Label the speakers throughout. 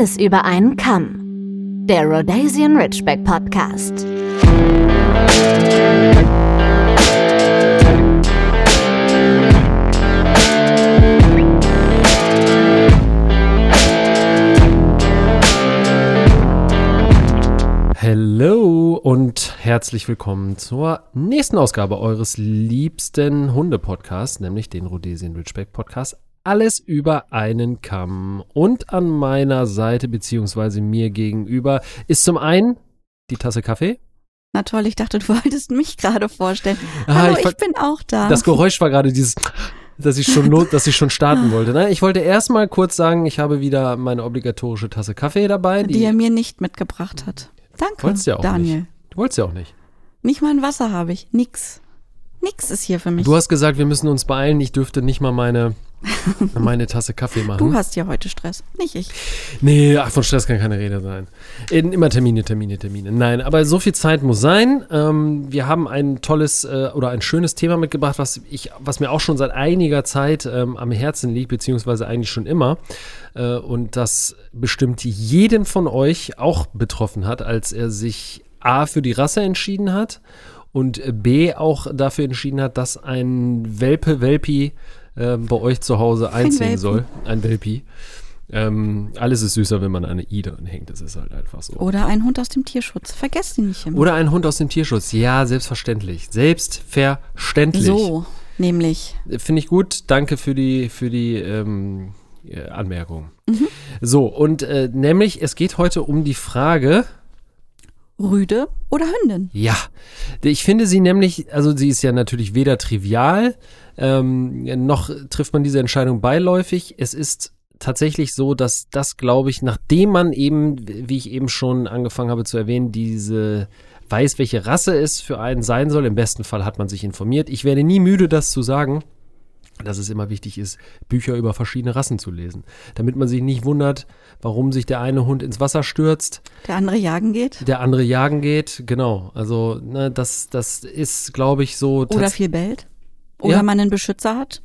Speaker 1: Alles über einen Kamm. Der Rhodesian Ridgeback Podcast.
Speaker 2: Hallo und herzlich willkommen zur nächsten Ausgabe eures liebsten Hunde-Podcasts, nämlich den Rhodesian Ridgeback Podcast. Alles über einen Kamm. Und an meiner Seite, beziehungsweise mir gegenüber, ist zum einen die Tasse Kaffee.
Speaker 3: Na toll, ich dachte, du wolltest mich gerade vorstellen.
Speaker 2: Ah,
Speaker 3: Hallo,
Speaker 2: ich
Speaker 3: ich, bin auch da.
Speaker 2: Das Geräusch war gerade dieses, dass ich schon, not, dass ich schon starten wollte. Nein, ich wollte erstmal kurz sagen, ich habe wieder meine obligatorische Tasse Kaffee dabei.
Speaker 3: die er mir nicht mitgebracht hat. Danke,
Speaker 2: Wolltest ja auch
Speaker 3: Daniel.
Speaker 2: Du wolltest ja auch nicht.
Speaker 3: Nicht mal ein Wasser habe ich. Nix. Nix ist hier für mich.
Speaker 2: Du hast gesagt, wir müssen uns beeilen. Ich dürfte nicht mal meine, meine Tasse Kaffee machen.
Speaker 3: Du hast ja heute Stress, nicht ich.
Speaker 2: Nee, ach, von Stress kann keine Rede sein. In, immer Termine, Termine, Termine. Nein, aber so viel Zeit muss sein. Ähm, wir haben ein tolles äh, oder ein schönes Thema mitgebracht, was, ich, was mir auch schon seit einiger Zeit ähm, am Herzen liegt, beziehungsweise eigentlich schon immer. Äh, und das bestimmt jeden von euch auch betroffen hat, als er sich A für die Rasse entschieden hat und B auch dafür entschieden hat, dass ein Welpe, Welpi äh, bei euch zu Hause einziehen
Speaker 3: Welpen.
Speaker 2: soll. Ein Welpi. Ähm, alles ist süßer, wenn man eine I dran hängt. Das ist halt einfach so.
Speaker 3: Oder ein Hund aus dem Tierschutz. Vergesst ihn nicht immer.
Speaker 2: Oder ein Hund aus dem Tierschutz. Ja, selbstverständlich. Selbstverständlich.
Speaker 3: so, nämlich.
Speaker 2: Finde ich gut. Danke für die, für die ähm, äh, Anmerkung. So, und äh, nämlich, es geht heute um die Frage,
Speaker 3: Rüde oder Hündin?
Speaker 2: Ja, ich finde sie nämlich, also sie ist ja natürlich weder trivial, ähm, noch trifft man diese Entscheidung beiläufig. Es ist tatsächlich so, dass das, glaube ich, nachdem man eben, wie ich eben schon angefangen habe zu erwähnen, diese weiß, welche Rasse es für einen sein soll. Im besten Fall hat man sich informiert. Ich werde nie müde, das zu sagen, dass es immer wichtig ist, Bücher über verschiedene Rassen zu lesen, damit man sich nicht wundert, warum sich der eine Hund ins Wasser stürzt,
Speaker 3: Der andere jagen geht?
Speaker 2: der andere jagen geht, genau. Also, ne, das, das ist, glaube ich, so.
Speaker 3: Oder viel bellt? Oder
Speaker 2: Ja.
Speaker 3: man einen Beschützer hat?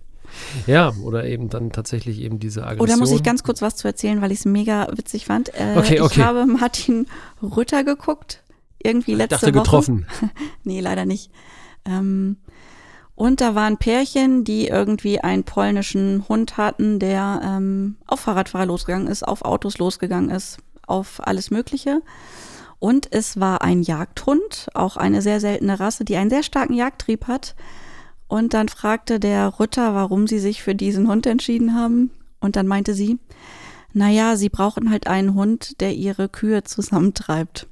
Speaker 2: Ja, oder eben dann tatsächlich eben diese Aggression.
Speaker 3: Oder muss ich ganz kurz was zu erzählen, weil ich es mega witzig fand? Äh,
Speaker 2: Okay, okay.
Speaker 3: Ich habe Martin Rütter geguckt. Irgendwie
Speaker 2: ich
Speaker 3: letzte
Speaker 2: dachte
Speaker 3: Woche.
Speaker 2: getroffen.
Speaker 3: Nee, leider nicht. Ähm, und da waren Pärchen, die irgendwie einen polnischen Hund hatten, der ähm, auf Fahrradfahrer losgegangen ist, auf Autos losgegangen ist, auf alles Mögliche. Und es war ein Jagdhund, auch eine sehr seltene Rasse, die einen sehr starken Jagdtrieb hat. Und dann fragte der Ritter, warum sie sich für diesen Hund entschieden haben. Und dann meinte sie, naja, sie brauchen halt einen Hund, der ihre Kühe zusammentreibt.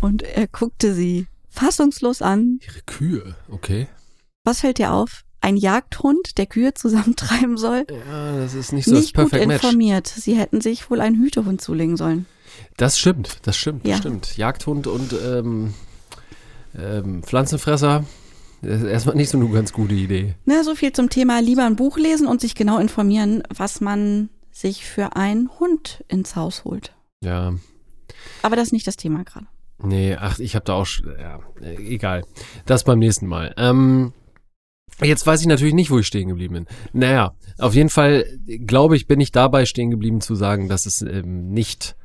Speaker 3: Und er guckte sie fassungslos an.
Speaker 2: Ihre Kühe, okay.
Speaker 3: Was fällt dir auf? Ein Jagdhund, der Kühe zusammentreiben soll?
Speaker 2: Ja, das ist nicht so
Speaker 3: Nicht
Speaker 2: das
Speaker 3: gut
Speaker 2: Perfect Match.
Speaker 3: informiert. Sie hätten sich wohl einen Hütehund zulegen sollen.
Speaker 2: Das stimmt, das stimmt, das
Speaker 3: Ja.
Speaker 2: stimmt. Jagdhund und ähm, ähm, Pflanzenfresser, das ist erstmal nicht so eine ganz gute Idee.
Speaker 3: Ne, so viel zum Thema lieber ein Buch lesen und sich genau informieren, was man sich für einen Hund ins Haus holt.
Speaker 2: Ja.
Speaker 3: Aber das ist nicht das Thema gerade.
Speaker 2: Nee, ach, ich habe da auch, ja, egal. Das beim nächsten Mal. Ähm, jetzt weiß ich natürlich nicht, wo ich stehen geblieben bin. Naja, auf jeden Fall, glaube ich, bin ich dabei stehen geblieben zu sagen, dass es ähm, nicht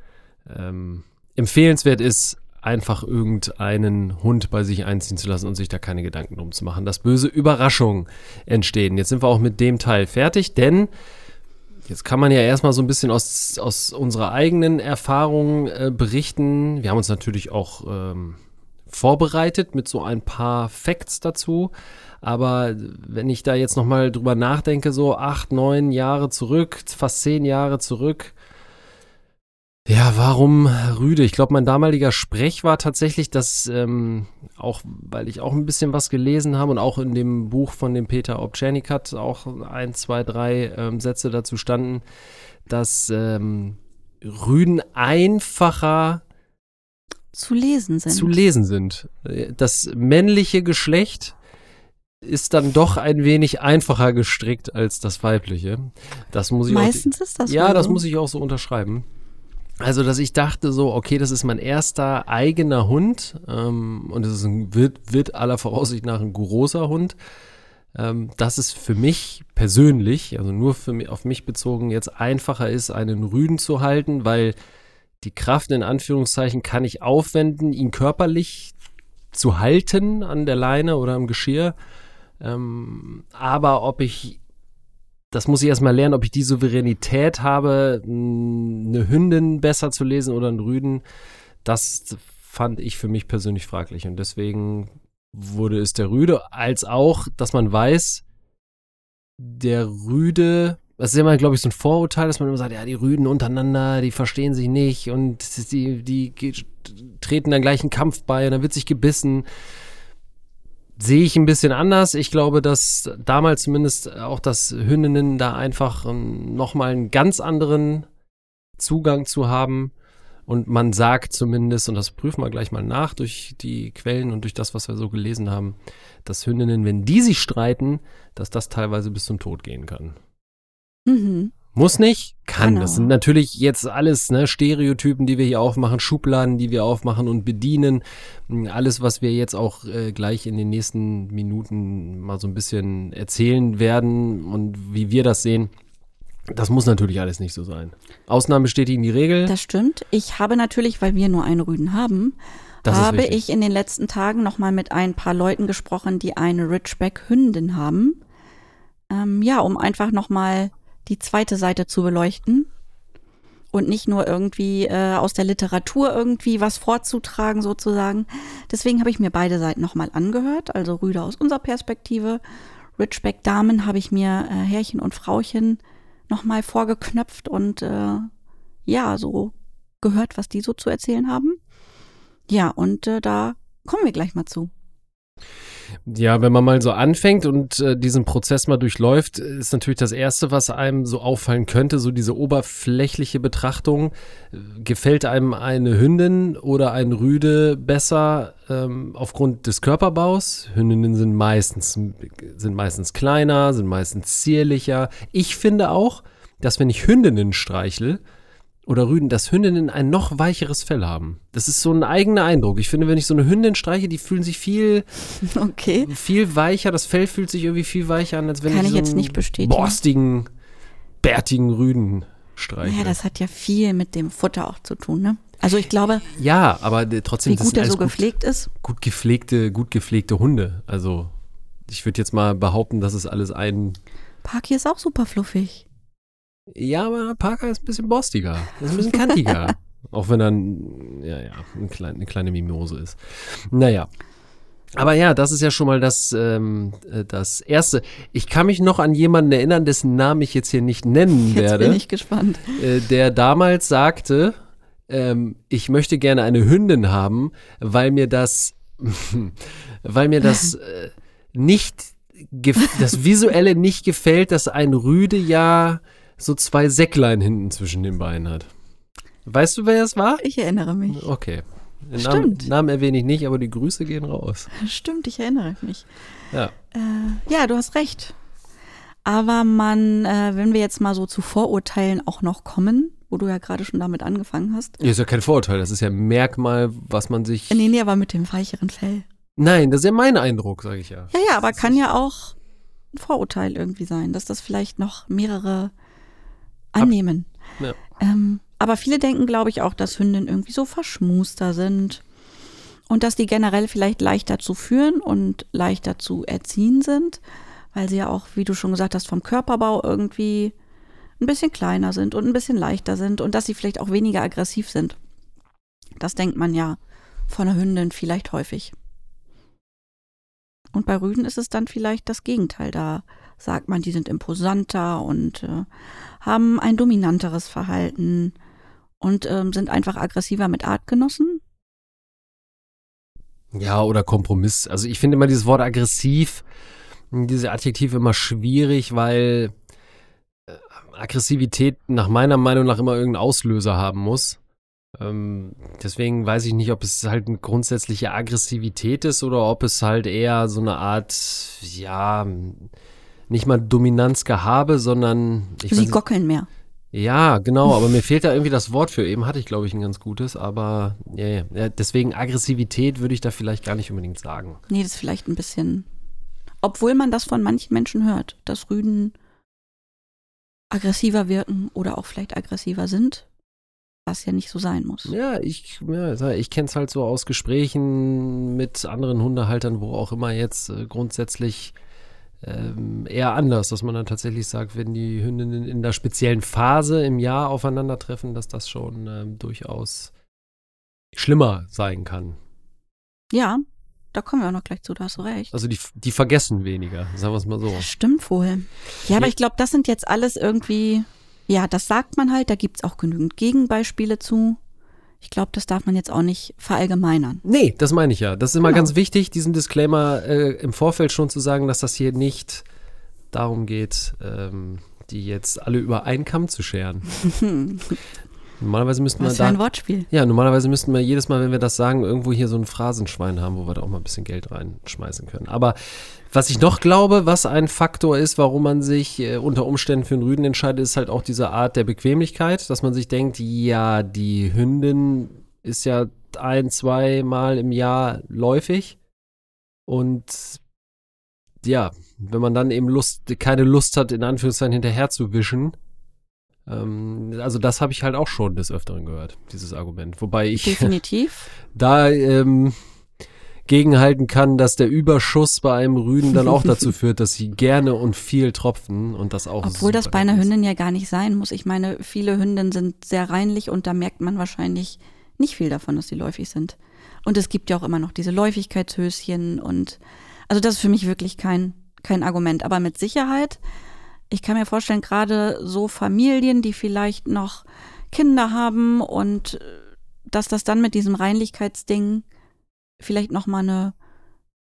Speaker 2: ähm, empfehlenswert ist, einfach irgendeinen Hund bei sich einziehen zu lassen und sich da keine Gedanken drum zu machen, dass böse Überraschungen entstehen. Jetzt sind wir auch mit dem Teil fertig, denn Jetzt kann man ja erstmal so ein bisschen aus, aus unserer eigenen Erfahrung äh, berichten. Wir haben uns natürlich auch ähm, vorbereitet mit so ein paar Facts dazu. Aber wenn ich da jetzt nochmal drüber nachdenke, so acht, neun Jahre zurück, fast zehn Jahre zurück, ja, warum Rüde? Ich glaube, mein damaliger Sprech war tatsächlich, dass ähm, auch, weil ich auch ein bisschen was gelesen habe und auch in dem Buch von dem Peter Obczernikat auch ein, zwei, drei ähm, Sätze dazu standen, dass ähm, Rüden einfacher
Speaker 3: Zu lesen sind.
Speaker 2: zu lesen sind. Das männliche Geschlecht ist dann doch ein wenig einfacher gestrickt als das weibliche. Das muss ich auch
Speaker 3: Meistens ist das
Speaker 2: ja,
Speaker 3: wohl
Speaker 2: das
Speaker 3: so.
Speaker 2: muss ich auch so unterschreiben. Also, dass ich dachte so, okay, das ist mein erster eigener Hund ähm, und es wird, wird aller Voraussicht nach ein großer Hund. Ähm, das ist für mich persönlich, also nur für mich, auf mich bezogen, jetzt einfacher ist, einen Rüden zu halten, weil die Kraft in Anführungszeichen kann ich aufwenden, ihn körperlich zu halten an der Leine oder am Geschirr. Ähm, aber ob ich, das muss ich erstmal lernen, ob ich die Souveränität habe, eine Hündin besser zu lesen oder einen Rüden, das fand ich für mich persönlich fraglich. Und deswegen wurde es der Rüde, als auch, dass man weiß, der Rüde, das ist immer, glaube ich, so ein Vorurteil, dass man immer sagt, ja, die Rüden untereinander, die verstehen sich nicht und die, die treten dann gleich einen Kampf bei und dann wird sich gebissen. Sehe ich ein bisschen anders. Ich glaube, dass damals zumindest auch das Hündinnen da einfach nochmal einen ganz anderen Zugang zu haben und man sagt zumindest, und das prüfen wir gleich mal nach durch die Quellen und durch das, was wir so gelesen haben, dass Hündinnen, wenn die sich streiten, dass das teilweise bis zum Tod gehen kann. Mhm. Muss nicht, kann. Genau. Das sind natürlich jetzt alles ne, Stereotypen, die wir hier aufmachen, Schubladen, die wir aufmachen und bedienen. Alles, was wir jetzt auch äh, gleich in den nächsten Minuten mal so ein bisschen erzählen werden und wie wir das sehen. Das muss natürlich alles nicht so sein. Ausnahmen bestätigen die Regel.
Speaker 3: Das stimmt. Ich habe natürlich, weil wir nur einen Rüden haben, habe ich in den letzten Tagen nochmal mit ein paar Leuten gesprochen, die eine Ridgeback-Hündin haben. Ähm, ja, um einfach nochmal die zweite Seite zu beleuchten und nicht nur irgendwie äh, aus der Literatur irgendwie was vorzutragen sozusagen. Deswegen habe ich mir beide Seiten nochmal angehört, also Rüde aus unserer Perspektive. Ridgeback-Damen habe ich mir äh, Herrchen und Frauchen nochmal vorgeknöpft und äh, ja, so gehört, was die so zu erzählen haben. Ja, und äh, da kommen wir gleich mal zu.
Speaker 2: Ja, wenn man mal so anfängt und äh, diesen Prozess mal durchläuft, ist natürlich das Erste, was einem so auffallen könnte, so diese oberflächliche Betrachtung. Gefällt einem eine Hündin oder ein Rüde besser ähm, aufgrund des Körperbaus? Hündinnen sind meistens, sind meistens kleiner, sind meistens zierlicher. Ich finde auch, dass wenn ich Hündinnen streichle, oder Rüden, dass Hündinnen ein noch weicheres Fell haben. Das ist so ein eigener Eindruck. Ich finde, wenn ich so eine Hündin streiche, die fühlen sich viel, okay. viel weicher. Das Fell fühlt sich irgendwie viel weicher an, als wenn
Speaker 3: Kann
Speaker 2: ich,
Speaker 3: ich
Speaker 2: so
Speaker 3: jetzt nicht bestätigen.
Speaker 2: borstigen, bärtigen Rüden streiche.
Speaker 3: Ja, das hat ja viel mit dem Futter auch zu tun, ne? Also ich glaube.
Speaker 2: Ja, aber trotzdem.
Speaker 3: Wie gut er so gepflegt
Speaker 2: gut,
Speaker 3: ist.
Speaker 2: Gut gepflegte, gut gepflegte Hunde. Also ich würde jetzt mal behaupten, dass es alles ein.
Speaker 3: Parky ist auch super fluffig.
Speaker 2: Ja, aber Parker ist ein bisschen borstiger. Ist ein bisschen kantiger. Auch wenn er ein, ja, ja, ein klein, eine kleine Mimose ist. Naja. Aber ja, das ist ja schon mal das, ähm, äh, das Erste. Ich kann mich noch an jemanden erinnern, dessen Namen ich jetzt hier nicht nennen
Speaker 3: jetzt
Speaker 2: werde.
Speaker 3: Bin ich gespannt.
Speaker 2: Äh, der damals sagte, ähm, ich möchte gerne eine Hündin haben, weil mir das, weil mir das äh, nicht, das Visuelle nicht gefällt, dass ein Rüde ja so zwei Säcklein hinten zwischen den Beinen hat. Weißt du, wer es war?
Speaker 3: Ich erinnere mich.
Speaker 2: Okay. Den
Speaker 3: Stimmt.
Speaker 2: Namen, Namen erwähne ich nicht, aber die Grüße gehen raus.
Speaker 3: Stimmt, ich erinnere mich.
Speaker 2: Ja.
Speaker 3: Äh, ja, du hast recht. Aber man, äh, wenn wir jetzt mal so zu Vorurteilen auch noch kommen, wo du ja gerade schon damit angefangen hast.
Speaker 2: Ja, ist ja kein Vorurteil, das ist ja ein Merkmal, was man sich.
Speaker 3: Nee, nee, aber mit dem weicheren Fell.
Speaker 2: Nein, das ist ja mein Eindruck, sage ich ja.
Speaker 3: Ja, ja, aber kann ja auch ein Vorurteil irgendwie sein, dass das vielleicht noch mehrere annehmen. Ja. Ähm, aber viele denken, glaube ich, auch, dass Hündinnen irgendwie so verschmuster sind und dass die generell vielleicht leichter zu führen und leichter zu erziehen sind, weil sie ja auch, wie du schon gesagt hast, vom Körperbau irgendwie ein bisschen kleiner sind und ein bisschen leichter sind und dass sie vielleicht auch weniger aggressiv sind. Das denkt man ja von einer Hündin vielleicht häufig. Und bei Rüden ist es dann vielleicht das Gegenteil. Da sagt man, die sind imposanter und äh, haben ein dominanteres Verhalten und ähm, sind einfach aggressiver mit Artgenossen.
Speaker 2: Ja, oder Kompromiss. Also ich finde immer dieses Wort aggressiv, diese Adjektive immer schwierig, weil äh, Aggressivität nach meiner Meinung nach immer irgendeinen Auslöser haben muss. Ähm, deswegen weiß ich nicht, ob es halt eine grundsätzliche Aggressivität ist oder ob es halt eher so eine Art, ja, nicht mal Dominanzgehabe, sondern.
Speaker 3: Sie gockeln mehr.
Speaker 2: Ja, genau, aber mir fehlt da irgendwie das Wort für. Eben hatte ich, glaube ich, ein ganz gutes, aber ja, ja, deswegen Aggressivität würde ich da vielleicht gar nicht unbedingt sagen.
Speaker 3: Nee, das ist vielleicht ein bisschen. Obwohl man das von manchen Menschen hört, dass Rüden aggressiver wirken oder auch vielleicht aggressiver sind, was ja nicht so sein muss.
Speaker 2: Ja, ich, ja, ich kenne es halt so aus Gesprächen mit anderen Hundehaltern, wo auch immer jetzt äh, grundsätzlich ähm, eher anders, dass man dann tatsächlich sagt, wenn die Hündinnen in der speziellen Phase im Jahr aufeinandertreffen, dass das schon ähm, durchaus schlimmer sein kann.
Speaker 3: Ja, da kommen wir auch noch gleich zu, da hast du recht.
Speaker 2: Also die, die vergessen weniger, sagen wir es mal so.
Speaker 3: Das stimmt wohl. Ja, aber ich glaube, das sind jetzt alles irgendwie, ja, das sagt man halt, da gibt's auch genügend Gegenbeispiele zu. Ich glaube, das darf man jetzt auch nicht verallgemeinern.
Speaker 2: Nee, das meine ich ja. Das ist immer
Speaker 3: Genau.
Speaker 2: ganz wichtig, diesen Disclaimer äh, im Vorfeld schon zu sagen, dass das hier nicht darum geht, ähm, die jetzt alle über einen Kamm zu scheren. Normalerweise müssten wir
Speaker 3: Was für ein
Speaker 2: da.
Speaker 3: Wortspiel.
Speaker 2: Ja, normalerweise müssten wir jedes Mal, wenn wir das sagen, irgendwo hier so ein Phrasenschwein haben, wo wir da auch mal ein bisschen Geld reinschmeißen können. Aber was ich noch glaube, was ein Faktor ist, warum man sich äh, unter Umständen für einen Rüden entscheidet, ist halt auch diese Art der Bequemlichkeit, dass man sich denkt, ja, die Hündin ist ja ein, zwei Mal im Jahr läufig und ja, wenn man dann eben Lust, keine Lust hat, in Anführungszeichen hinterher zu wischen, also das habe ich halt auch schon des Öfteren gehört, dieses Argument. Wobei ich
Speaker 3: Definitiv.
Speaker 2: da ähm, gegenhalten kann, dass der Überschuss bei einem Rüden dann auch dazu führt, dass sie gerne und viel tropfen und das auch
Speaker 3: Obwohl das bei einer
Speaker 2: ist.
Speaker 3: Hündin ja gar nicht sein muss. Ich meine, viele Hündinnen sind sehr reinlich und da merkt man wahrscheinlich nicht viel davon, dass sie läufig sind. Und es gibt ja auch immer noch diese Läufigkeitshöschen und also das ist für mich wirklich kein, kein Argument. Aber mit Sicherheit, ich kann mir vorstellen, gerade so Familien, die vielleicht noch Kinder haben und äh, dass das dann mit diesem Reinlichkeitsding vielleicht nochmal eine,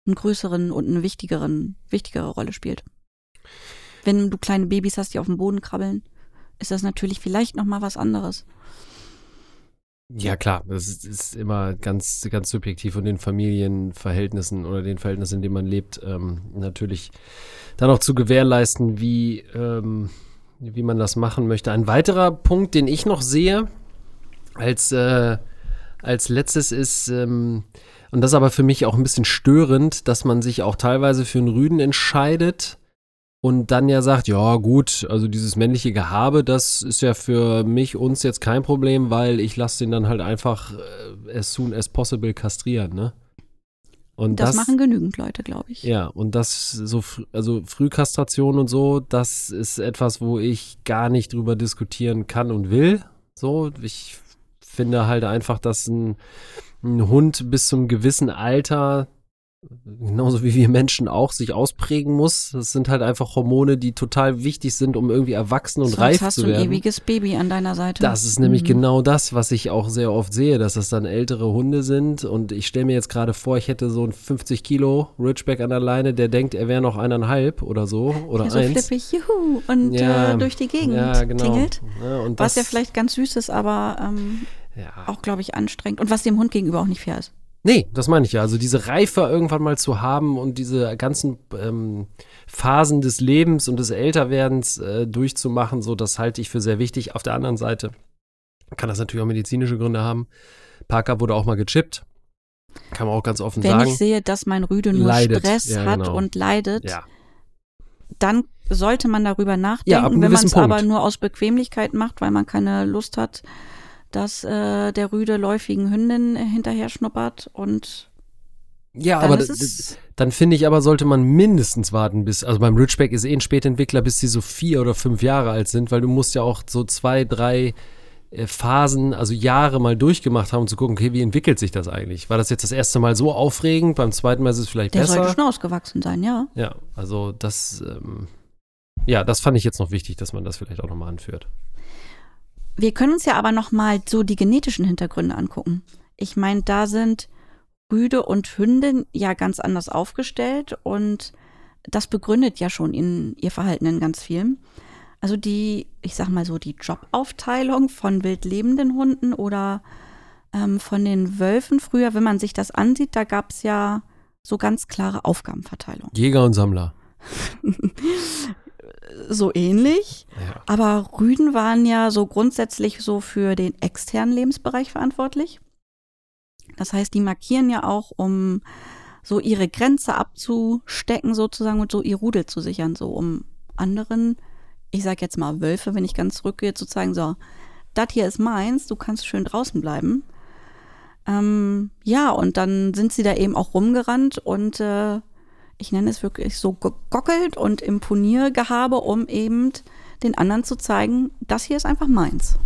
Speaker 3: einen größeren und eine wichtigeren, wichtigere Rolle spielt. Wenn du kleine Babys hast, die auf dem Boden krabbeln, ist das natürlich vielleicht nochmal was anderes.
Speaker 2: Ja klar, das ist, ist immer ganz, ganz subjektiv von den Familienverhältnissen oder den Verhältnissen, in denen man lebt, ähm, natürlich dann auch zu gewährleisten, wie, ähm, wie man das machen möchte. Ein weiterer Punkt, den ich noch sehe, als, äh, als letztes ist, ähm, und das ist aber für mich auch ein bisschen störend, dass man sich auch teilweise für einen Rüden entscheidet und dann ja sagt, ja gut, also dieses männliche Gehabe, das ist ja für mich, uns jetzt kein Problem, weil ich lasse den dann halt einfach äh, as soon as possible kastrieren, ne? Und
Speaker 3: Das,
Speaker 2: das,
Speaker 3: machen genügend Leute, glaube ich.
Speaker 2: ja, und das so, also Frühkastration und so, das ist etwas, wo ich gar nicht drüber diskutieren kann und will. So, ich finde halt einfach, dass ein, ein Hund bis zum gewissen Alter, genauso wie wir Menschen auch, sich ausprägen muss. Das sind halt einfach Hormone, die total wichtig sind, um irgendwie erwachsen und
Speaker 3: Sonst
Speaker 2: reif
Speaker 3: hast
Speaker 2: zu
Speaker 3: du ein
Speaker 2: werden.
Speaker 3: ewiges Baby an deiner Seite.
Speaker 2: Das ist nämlich
Speaker 3: Mhm.
Speaker 2: genau das, was ich auch sehr oft sehe, dass das dann ältere Hunde sind. Und ich stelle mir jetzt gerade vor, ich hätte so einen 50 Kilo Ridgeback an der Leine, der denkt, er wäre noch eineinhalb oder so oder
Speaker 3: Ja, so
Speaker 2: eins.
Speaker 3: flippig, juhu, und
Speaker 2: Ja,
Speaker 3: äh, durch die Gegend
Speaker 2: ja, genau.
Speaker 3: tingelt.
Speaker 2: Ja, und
Speaker 3: Was ja vielleicht ganz süß ist, aber ähm, auch, glaube ich, anstrengend. Und was dem Hund gegenüber auch nicht fair ist.
Speaker 2: Nee, das meine ich ja. Also diese Reife irgendwann mal zu haben und diese ganzen ähm, Phasen des Lebens und des Älterwerdens äh, durchzumachen, so das halte ich für sehr wichtig. Auf der anderen Seite kann das natürlich auch medizinische Gründe haben. Parker wurde auch mal gechippt. Kann man auch ganz offen
Speaker 3: Wenn
Speaker 2: sagen.
Speaker 3: ich sehe, dass mein Rüde nur
Speaker 2: Leidet.
Speaker 3: Stress
Speaker 2: Ja,
Speaker 3: hat
Speaker 2: genau.
Speaker 3: und leidet,
Speaker 2: ja.
Speaker 3: dann sollte man darüber nachdenken.
Speaker 2: Ja,
Speaker 3: Wenn man es aber nur aus Bequemlichkeit macht, weil man keine Lust hat, dass äh, der Rüde läufigen Hündin hinterher schnuppert und
Speaker 2: Ja,
Speaker 3: dann
Speaker 2: aber dann finde ich aber, sollte man mindestens warten, bis, also beim Ridgeback ist eh ein Spätentwickler, bis sie so vier oder fünf Jahre alt sind, weil du musst ja auch so zwei, drei äh, Phasen, also Jahre mal durchgemacht haben, um zu gucken, okay, wie entwickelt sich das eigentlich? War das jetzt das erste Mal so aufregend? Beim zweiten Mal ist es vielleicht
Speaker 3: der
Speaker 2: besser?
Speaker 3: sollte schon ausgewachsen sein, ja.
Speaker 2: Ja, also das, ähm, ja, das fand ich jetzt noch wichtig, dass man das vielleicht auch nochmal anführt.
Speaker 3: Wir können uns ja aber noch mal so die genetischen Hintergründe angucken. Ich meine, da sind Rüde und Hündin ja ganz anders aufgestellt und das begründet ja schon in ihr Verhalten in ganz vielen. Also die, ich sag mal so, die Jobaufteilung von wildlebenden Hunden oder ähm, von den Wölfen früher, wenn man sich das ansieht, da gab es ja so ganz klare Aufgabenverteilung.
Speaker 2: Jäger und Sammler.
Speaker 3: So ähnlich.
Speaker 2: Ja.
Speaker 3: Aber Rüden waren ja so grundsätzlich so für den externen Lebensbereich verantwortlich. Das heißt, die markieren ja auch, um so ihre Grenze abzustecken sozusagen und so ihr Rudel zu sichern, so um anderen ich sag jetzt mal Wölfe, wenn ich ganz zurückgehe, zu zeigen, so, das hier ist meins, du kannst schön draußen bleiben. Ähm, ja, und dann sind sie da eben auch rumgerannt und äh, ich nenne es wirklich so gegockelt und Imponiergehabe, um eben den anderen zu zeigen, das hier ist einfach meins.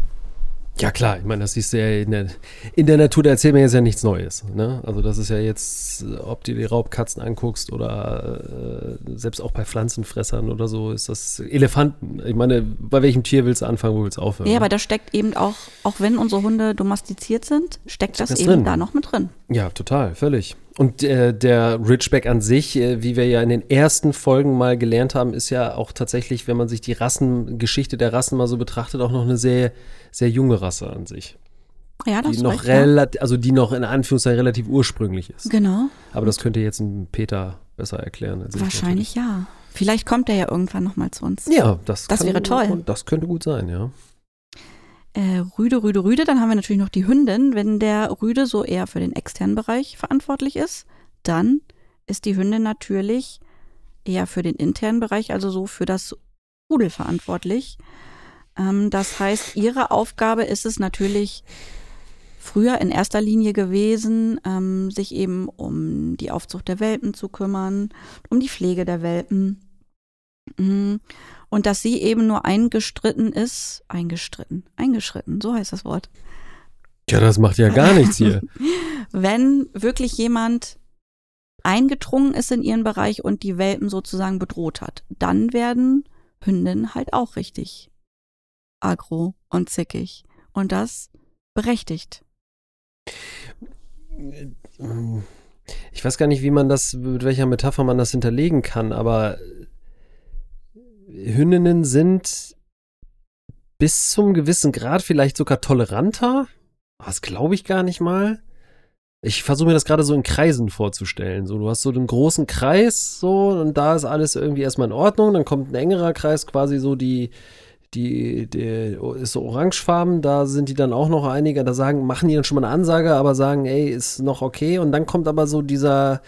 Speaker 2: Ja klar, ich meine, das ist ja in der, in der Natur, da erzählt man jetzt ja nichts Neues. Ne? Also das ist ja jetzt, ob du die Raubkatzen anguckst oder äh, selbst auch bei Pflanzenfressern oder so, ist das Elefanten. Ich meine, bei welchem Tier willst du anfangen, wo willst du aufhören?
Speaker 3: Ja, aber da steckt eben auch, auch wenn unsere Hunde domestiziert sind, steckt das, das eben drin. da noch mit drin.
Speaker 2: Ja, total, völlig. Und äh, der Ridgeback an sich, äh, wie wir ja in den ersten Folgen mal gelernt haben, ist ja auch tatsächlich, wenn man sich die Rassengeschichte der Rassen mal so betrachtet, auch noch eine sehr, sehr junge Rasse an sich.
Speaker 3: Ja, das
Speaker 2: die noch
Speaker 3: recht, ja.
Speaker 2: also die noch in Anführungszeichen relativ ursprünglich ist.
Speaker 3: Genau.
Speaker 2: Aber das könnte jetzt ein Peter besser erklären. Als
Speaker 3: Wahrscheinlich ja. Vielleicht kommt er ja irgendwann noch mal zu uns.
Speaker 2: Ja, das,
Speaker 3: das
Speaker 2: kann,
Speaker 3: wäre toll.
Speaker 2: Das könnte gut sein, ja
Speaker 3: äh, Rüde, Rüde, Rüde. Dann haben wir natürlich noch die Hündin. Wenn der Rüde so eher für den externen Bereich verantwortlich ist, dann ist die Hündin natürlich eher für den internen Bereich, also so für das Rudel verantwortlich. Ähm, das heißt, ihre Aufgabe ist es natürlich früher in erster Linie gewesen, ähm, sich eben um die Aufzucht der Welpen zu kümmern, um die Pflege der Welpen. Mhm. Und dass sie eben nur eingestritten ist, eingestritten, eingeschritten, so heißt das Wort.
Speaker 2: Ja, das macht ja gar nichts hier.
Speaker 3: Wenn wirklich jemand eingedrungen ist in ihren Bereich und die Welpen sozusagen bedroht hat, dann werden Hündinnen halt auch richtig agro und zickig. Und das berechtigt.
Speaker 2: Ich weiß gar nicht, wie man das, mit welcher Metapher man das hinterlegen kann, aber Hündinnen sind bis zum gewissen Grad vielleicht sogar toleranter. Das glaube ich gar nicht mal. Ich versuche mir das gerade so in Kreisen vorzustellen. So, du hast so den großen Kreis, so, und da ist alles irgendwie erstmal in Ordnung. Dann kommt ein engerer Kreis, quasi so die, die, die ist so orangefarben, da sind die dann auch noch einige, da sagen, machen die dann schon mal eine Ansage, aber sagen, ey, ist noch okay. Und dann kommt aber so dieser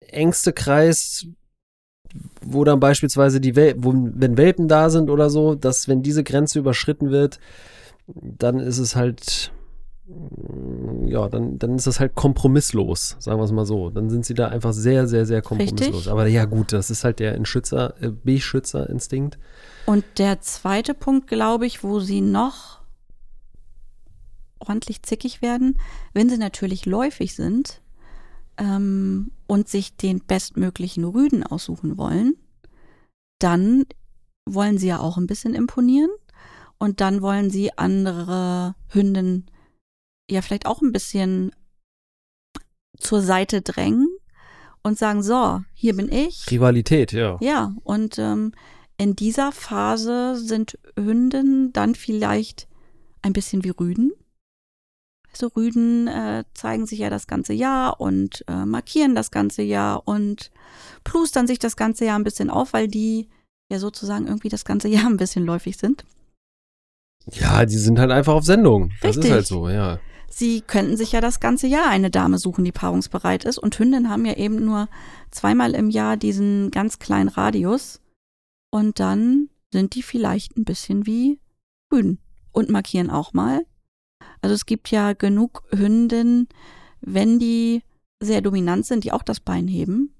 Speaker 2: engste Kreis, wo dann beispielsweise die Wel wo, wenn Welpen da sind oder so, dass wenn diese Grenze überschritten wird, dann ist es halt ja, dann, dann ist das halt kompromisslos, sagen wir es mal so. Dann sind sie da einfach sehr, sehr, sehr kompromisslos.
Speaker 3: Richtig.
Speaker 2: Aber ja, gut, das ist halt der Entschützer, äh, Beschützerinstinkt.
Speaker 3: Und der zweite Punkt, glaube ich, wo sie noch ordentlich zickig werden, wenn sie natürlich läufig sind, ähm, und sich den bestmöglichen Rüden aussuchen wollen, dann wollen sie ja auch ein bisschen imponieren und dann wollen sie andere Hünden ja vielleicht auch ein bisschen zur Seite drängen und sagen, so, hier bin ich.
Speaker 2: Rivalität, ja.
Speaker 3: Ja, und ähm, in dieser Phase sind Hünden dann vielleicht ein bisschen wie Rüden so Rüden äh, zeigen sich ja das ganze Jahr und äh, markieren das ganze Jahr und plustern sich das ganze Jahr ein bisschen auf, weil die ja sozusagen irgendwie das ganze Jahr ein bisschen läufig sind.
Speaker 2: Ja, die sind halt einfach auf Sendung. Das
Speaker 3: Richtig.
Speaker 2: ist halt so, ja.
Speaker 3: Sie könnten sich ja das ganze Jahr eine Dame suchen, die paarungsbereit ist. Und Hündinnen haben ja eben nur zweimal im Jahr diesen ganz kleinen Radius. Und dann sind die vielleicht ein bisschen wie Rüden und markieren auch mal also es gibt ja genug Hündinnen, wenn die sehr dominant sind, die auch das Bein heben.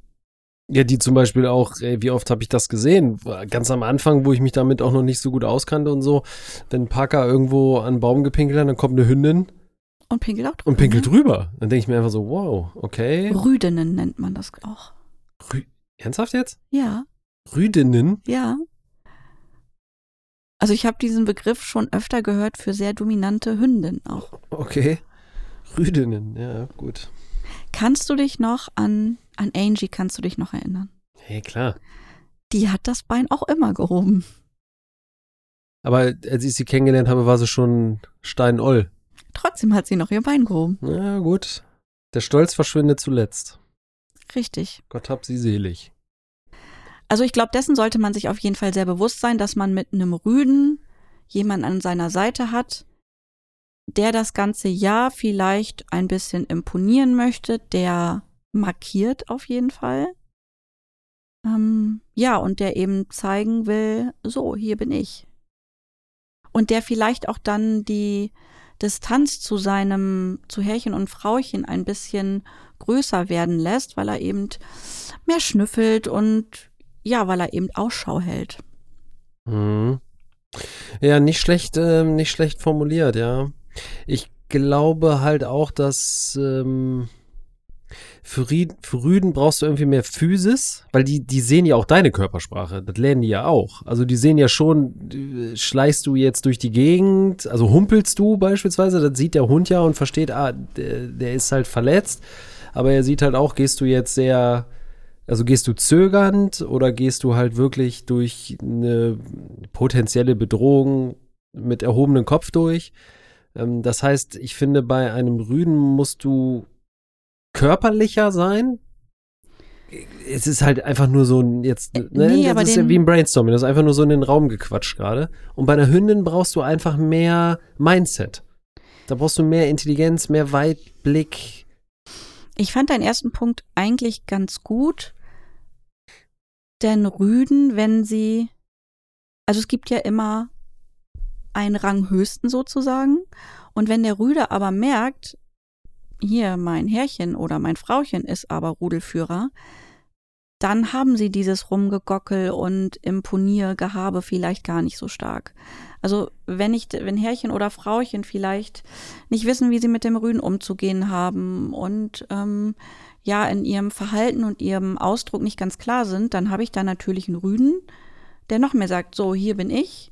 Speaker 2: Ja, die zum Beispiel auch, ey, wie oft habe ich das gesehen? Ganz am Anfang, wo ich mich damit auch noch nicht so gut auskannte und so, wenn Parker irgendwo an einen Baum gepinkelt hat, dann kommt eine Hündin.
Speaker 3: Und pinkelt auch drüber.
Speaker 2: Und pinkelt
Speaker 3: ne?
Speaker 2: drüber. Dann denke ich mir einfach so, wow, okay.
Speaker 3: Rüdinnen nennt man das auch.
Speaker 2: Rü Ernsthaft jetzt?
Speaker 3: Ja.
Speaker 2: Rüdinnen?
Speaker 3: Ja. Also ich habe diesen Begriff schon öfter gehört für sehr dominante Hündinnen auch.
Speaker 2: Okay. Rüdinnen, ja, gut.
Speaker 3: Kannst du dich noch an, an Angie, kannst du dich noch erinnern?
Speaker 2: Hey, klar.
Speaker 3: Die hat das Bein auch immer gehoben.
Speaker 2: Aber als ich sie kennengelernt habe, war sie schon steinoll.
Speaker 3: Trotzdem hat sie noch ihr Bein gehoben.
Speaker 2: Ja, gut. Der Stolz verschwindet zuletzt.
Speaker 3: Richtig.
Speaker 2: Gott hab sie selig.
Speaker 3: Also ich glaube, dessen sollte man sich auf jeden Fall sehr bewusst sein, dass man mit einem Rüden jemanden an seiner Seite hat, der das ganze Jahr vielleicht ein bisschen imponieren möchte, der markiert auf jeden Fall. Ähm, ja, und der eben zeigen will, so, hier bin ich. Und der vielleicht auch dann die Distanz zu seinem, zu Herrchen und Frauchen ein bisschen größer werden lässt, weil er eben mehr schnüffelt und ja, weil er eben Ausschau hält.
Speaker 2: Mhm. Ja, nicht schlecht, äh, nicht schlecht formuliert, ja. Ich glaube halt auch, dass ähm, für, Ried, für Rüden brauchst du irgendwie mehr Physis, weil die, die sehen ja auch deine Körpersprache. Das lernen die ja auch. Also die sehen ja schon, schleichst du jetzt durch die Gegend, also humpelst du beispielsweise, das sieht der Hund ja und versteht, ah, der, der ist halt verletzt. Aber er sieht halt auch, gehst du jetzt sehr, also gehst du zögernd oder gehst du halt wirklich durch eine potenzielle Bedrohung mit erhobenem Kopf durch? Ähm, das heißt, ich finde, bei einem Rüden musst du körperlicher sein. Es ist halt einfach nur so ein jetzt,
Speaker 3: Äh,
Speaker 2: ne,
Speaker 3: nee,
Speaker 2: das
Speaker 3: aber
Speaker 2: ist ja wie ein Brainstorming, das ist einfach nur so in den Raum gequatscht gerade. Und bei einer Hündin brauchst du einfach mehr Mindset. Da brauchst du mehr Intelligenz, mehr Weitblick.
Speaker 3: Ich fand deinen ersten Punkt eigentlich ganz gut, denn Rüden, wenn sie, also es gibt ja immer einen Ranghöchsten sozusagen, und wenn der Rüde aber merkt, hier mein Herrchen oder mein Frauchen ist aber Rudelführer, dann haben sie dieses Rumgegockel und Imponiergehabe vielleicht gar nicht so stark. Also wenn ich, wenn Herrchen oder Frauchen vielleicht nicht wissen, wie sie mit dem Rüden umzugehen haben und ähm, ja in ihrem Verhalten und ihrem Ausdruck nicht ganz klar sind, dann habe ich da natürlich einen Rüden, der noch mehr sagt, so hier bin ich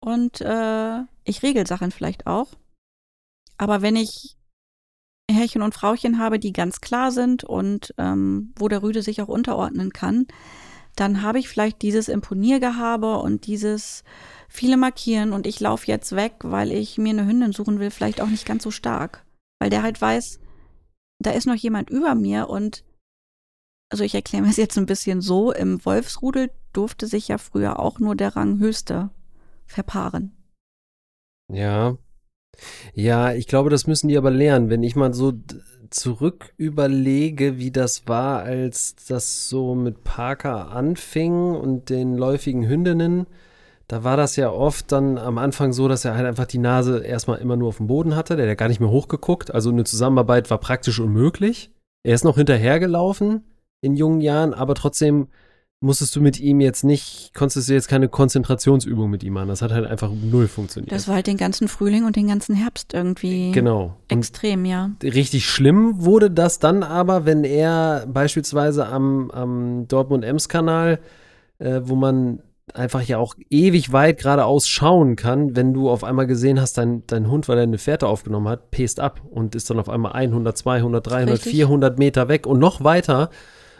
Speaker 3: und äh, ich regel Sachen vielleicht auch. Aber wenn ich Herrchen und Frauchen habe, die ganz klar sind und ähm, wo der Rüde sich auch unterordnen kann, dann habe ich vielleicht dieses Imponiergehabe und dieses viele markieren und ich laufe jetzt weg, weil ich mir eine Hündin suchen will, vielleicht auch nicht ganz so stark. Weil der halt weiß, da ist noch jemand über mir und also ich erkläre mir es jetzt ein bisschen so, im Wolfsrudel durfte sich ja früher auch nur der Ranghöchste verpaaren.
Speaker 2: Ja. Ja, ich glaube, das müssen die aber lernen. Wenn ich mal so zurück überlege, wie das war, als das so mit Parker anfing und den läufigen Hündinnen, da war das ja oft dann am Anfang so, dass er halt einfach die Nase erstmal immer nur auf dem Boden hatte, der hat gar nicht mehr hochgeguckt. Also eine Zusammenarbeit war praktisch unmöglich. Er ist noch hinterhergelaufen in jungen Jahren, aber trotzdem musstest du mit ihm jetzt nicht, konntest du jetzt keine Konzentrationsübung mit ihm machen. Das hat halt einfach null funktioniert.
Speaker 3: Das war halt den ganzen Frühling und den ganzen Herbst irgendwie
Speaker 2: Genau. Und
Speaker 3: extrem, ja.
Speaker 2: richtig schlimm wurde das dann aber, wenn er beispielsweise am, am Dortmund-Ems-Kanal, äh, wo man einfach ja auch ewig weit geradeaus schauen kann, wenn du auf einmal gesehen hast, dein, dein Hund, weil er eine Fährte aufgenommen hat, pest ab und ist dann auf einmal 100, 200, 300,
Speaker 3: Richtig.
Speaker 2: 400 Meter weg und noch weiter.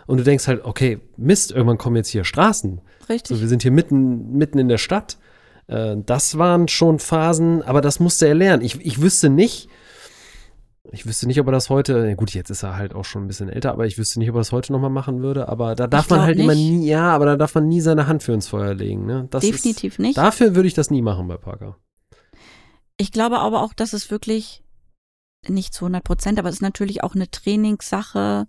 Speaker 2: Und du denkst halt, okay, Mist, irgendwann kommen jetzt hier Straßen.
Speaker 3: Richtig.
Speaker 2: So, wir sind hier mitten, mitten in der Stadt. Äh, das waren schon Phasen, aber das musste er lernen. Ich, ich wüsste nicht, ich wüsste nicht, ob er das heute, gut, jetzt ist er halt auch schon ein bisschen älter, aber ich wüsste nicht, ob er das heute nochmal machen würde. Aber da darf man halt immer
Speaker 3: nicht.
Speaker 2: nie, ja, aber da darf man nie seine Hand für ins Feuer legen. Ne? Das
Speaker 3: Definitiv
Speaker 2: ist,
Speaker 3: nicht.
Speaker 2: Dafür würde ich das nie machen bei Parker.
Speaker 3: Ich glaube aber auch, dass es wirklich nicht zu 100 Prozent, aber es ist natürlich auch eine Trainingssache.